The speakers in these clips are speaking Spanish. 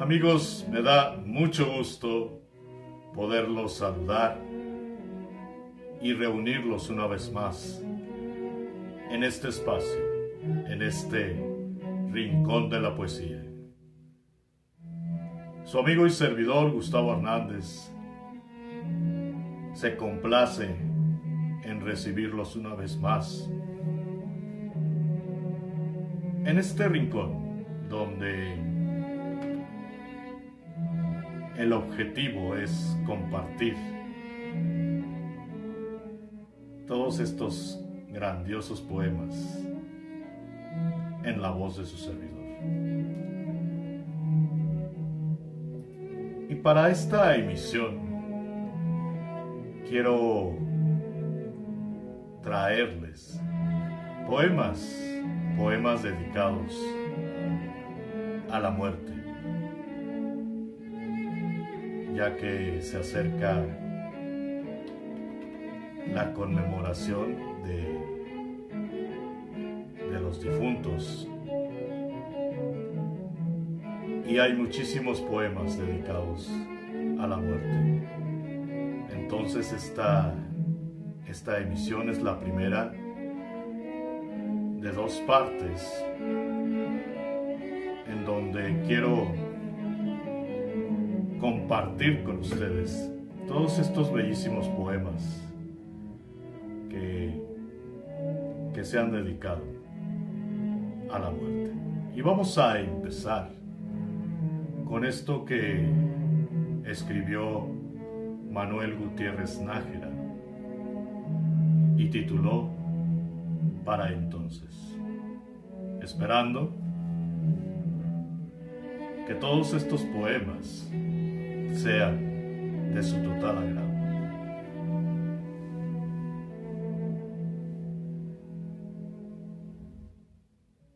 Amigos, me da mucho gusto poderlos saludar y reunirlos una vez más en este espacio, en este rincón de la poesía. Su amigo y servidor Gustavo Hernández se complace en recibirlos una vez más en este rincón donde el objetivo es compartir todos estos grandiosos poemas en la voz de su servidor. Y para esta emisión quiero traerles poemas, poemas dedicados a la muerte ya que se acerca la conmemoración de, de los difuntos y hay muchísimos poemas dedicados a la muerte. Entonces esta, esta emisión es la primera de dos partes en donde quiero compartir con ustedes todos estos bellísimos poemas que, que se han dedicado a la muerte. Y vamos a empezar con esto que escribió Manuel Gutiérrez Nájera y tituló Para entonces, esperando que todos estos poemas sea de su total agrado.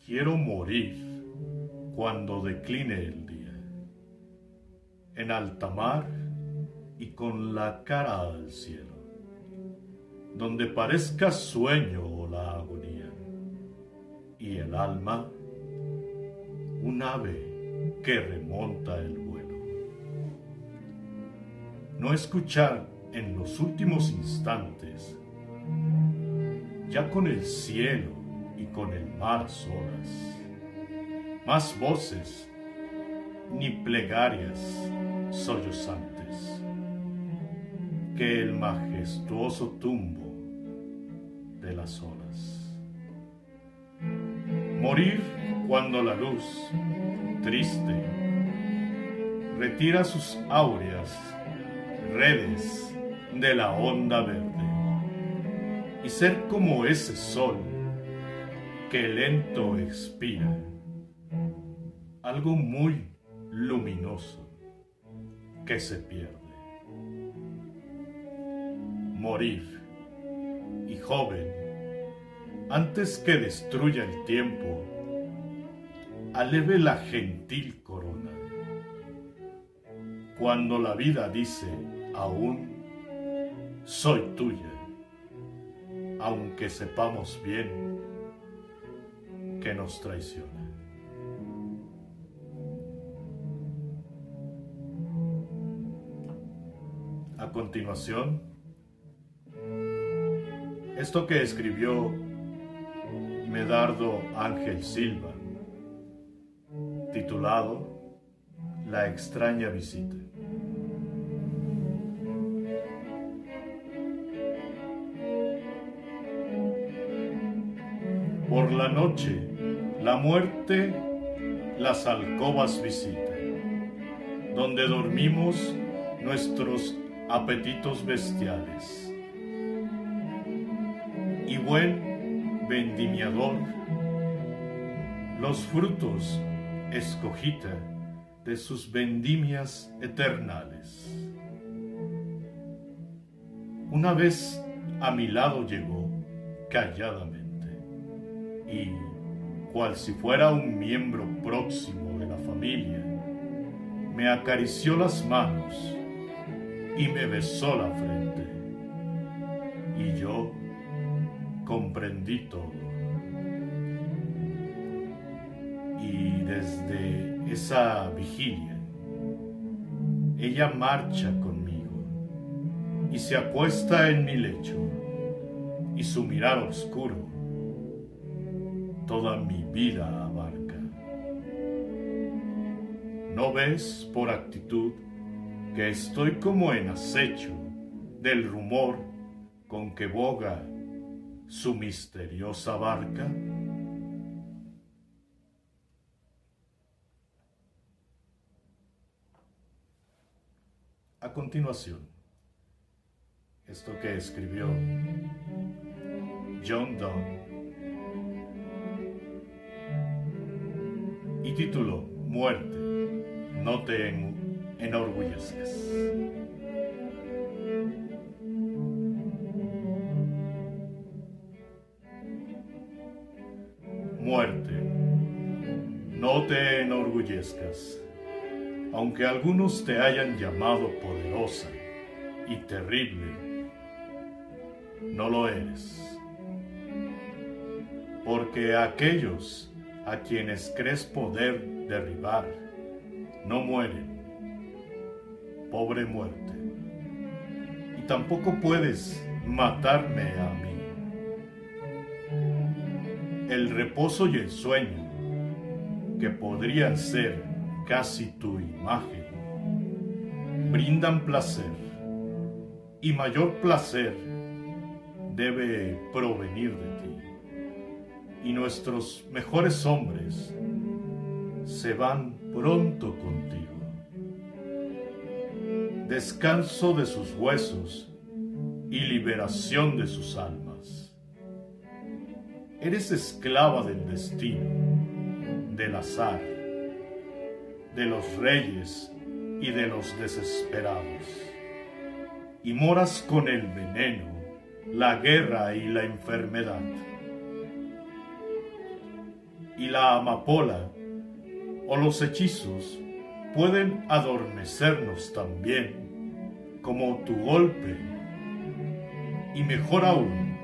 Quiero morir cuando decline el día, en alta mar y con la cara al cielo, donde parezca sueño la agonía, y el alma un ave que remonta el no escuchar en los últimos instantes, ya con el cielo y con el mar solas, más voces ni plegarias sollozantes. Que el majestuoso tumbo de las olas. Morir cuando la luz, triste, retira sus áureas redes de la onda verde y ser como ese sol que lento expira, algo muy luminoso que se pierde. Morir y joven, antes que destruya el tiempo, aleve la gentil corona. Cuando la vida dice, aún soy tuya, aunque sepamos bien que nos traiciona. A continuación, esto que escribió Medardo Ángel Silva, titulado La extraña visita. Por la noche, la muerte las alcobas visita, donde dormimos nuestros apetitos bestiales. Y buen vendimiador, los frutos escogita de sus vendimias eternales. Una vez a mi lado llegó calladamente y, cual si fuera un miembro próximo de la familia, me acarició las manos y me besó la frente. Y yo comprendí todo. Y desde esa vigilia ella marcha conmigo y se acuesta en mi lecho y su mirar oscuro toda mi vida abarca. ¿No ves por actitud que estoy como en acecho del rumor con que boga su misteriosa barca? A continuación, esto que escribió John Donne y tituló Muerte, no te enorgullezcas. Muerte, no te enorgullezcas aunque algunos te hayan llamado poderosa y terrible, no lo eres. Porque aquellos a quienes crees poder derribar no mueren. Pobre muerte. Y tampoco puedes matarme a mí. El reposo y el sueño, que podrían ser casi tu imagen, brindan placer y mayor placer debe provenir de ti. Y nuestros mejores hombres se van pronto contigo. Descanso de sus huesos y liberación de sus almas. Eres esclava del destino, del azar de los reyes y de los desesperados. Y moras con el veneno, la guerra y la enfermedad. Y la amapola o los hechizos pueden adormecernos también, como tu golpe. Y mejor aún,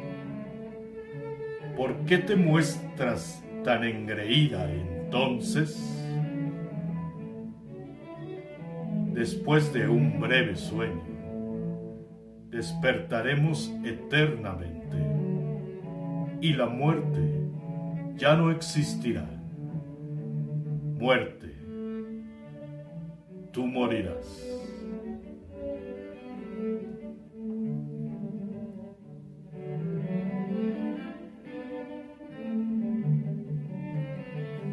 ¿por qué te muestras tan engreída entonces? Después de un breve sueño, despertaremos eternamente y la muerte ya no existirá. Muerte, tú morirás.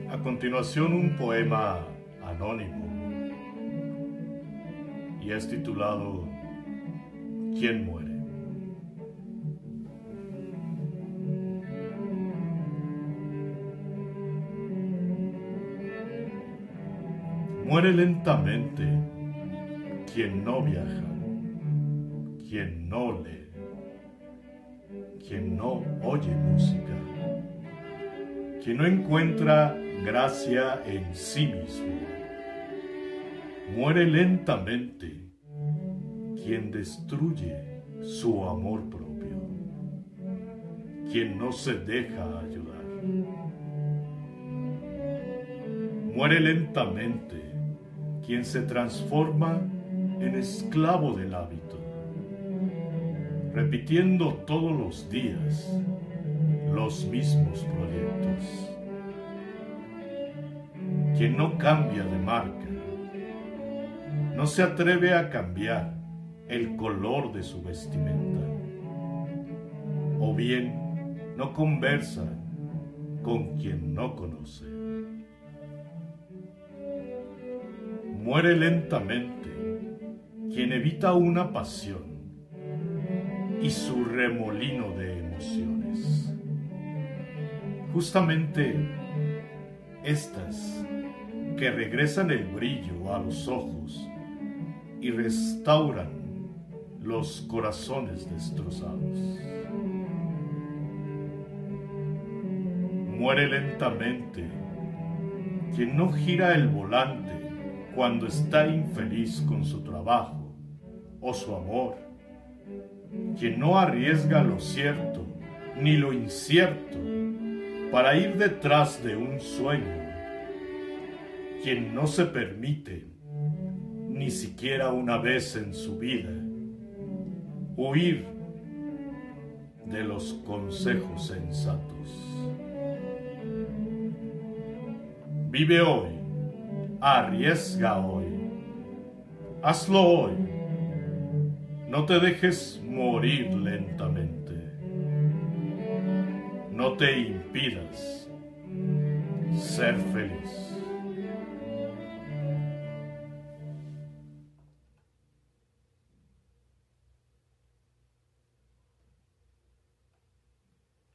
A continuación un poema anónimo y es titulado ¿Quién muere? Muere lentamente quien no viaja, quien no lee, quien no oye música, quien no encuentra gracia en sí mismo muere lentamente quien destruye su amor propio, quien no se deja ayudar. Muere lentamente quien se transforma en esclavo del hábito, repitiendo todos los días los mismos proyectos. Quien no cambia de marca, no se atreve a cambiar el color de su vestimenta. O bien no conversa con quien no conoce. Muere lentamente quien evita una pasión y su remolino de emociones. Justamente estas que regresan el brillo a los ojos y restauran los corazones destrozados. Muere lentamente quien no gira el volante cuando está infeliz con su trabajo o su amor, quien no arriesga lo cierto ni lo incierto para ir detrás de un sueño, quien no se permite ni siquiera una vez en su vida, huir de los consejos sensatos. Vive hoy, arriesga hoy, hazlo hoy, no te dejes morir lentamente, no te impidas ser feliz.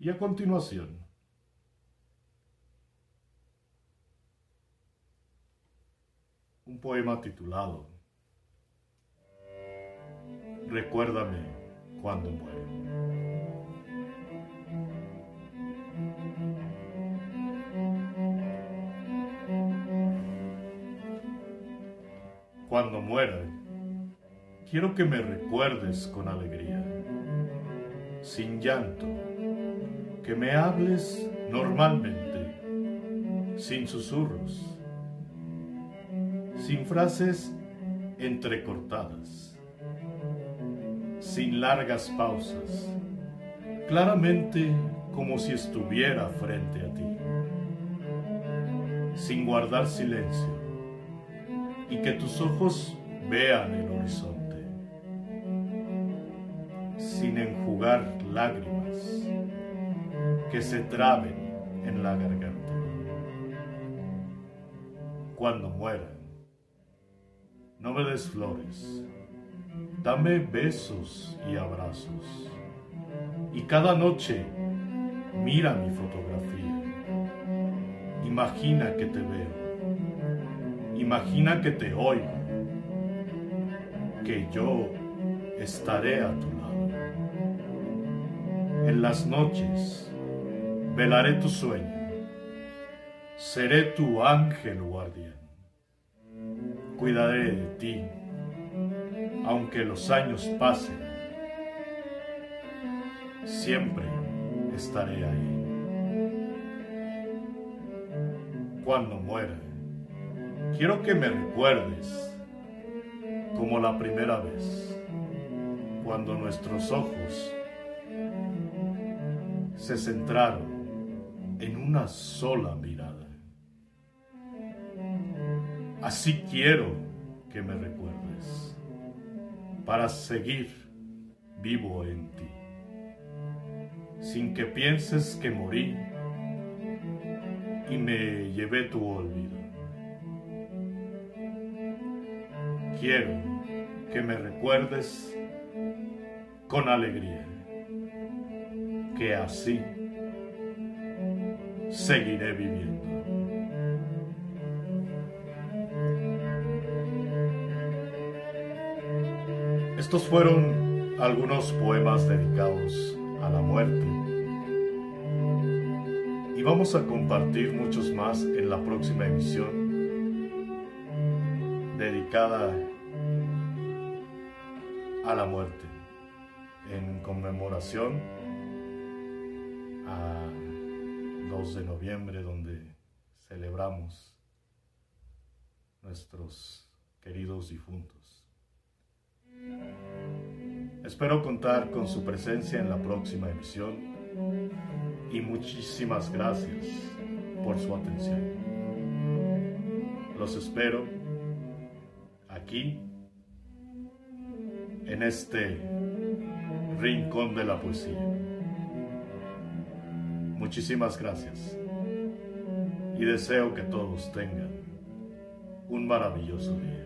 Y a continuación, un poema titulado Recuérdame cuando muero. Cuando muera, quiero que me recuerdes con alegría, sin llanto que me hables normalmente, sin susurros, sin frases entrecortadas, sin largas pausas, claramente como si estuviera frente a ti, sin guardar silencio y que tus ojos vean el horizonte, sin enjugar lágrimas que se traben en la garganta. Cuando mueran, no me des flores, dame besos y abrazos. Y cada noche mira mi fotografía. Imagina que te veo. Imagina que te oigo. Que yo estaré a tu lado. En las noches velaré tu sueño, seré tu ángel guardián, cuidaré de ti, aunque los años pasen, siempre estaré ahí. Cuando muera, quiero que me recuerdes como la primera vez, cuando nuestros ojos se centraron en una sola mirada. Así quiero que me recuerdes para seguir vivo en ti, sin que pienses que morí y me llevé tu olvido. Quiero que me recuerdes con alegría, que así seguiré viviendo. Estos fueron algunos poemas dedicados a la muerte. Y vamos a compartir muchos más en la próxima emisión dedicada a la muerte, en conmemoración a 2 de noviembre donde celebramos nuestros queridos difuntos. Espero contar con su presencia en la próxima emisión y muchísimas gracias por su atención. Los espero aquí en este rincón de la poesía. Muchísimas gracias y deseo que todos tengan un maravilloso día.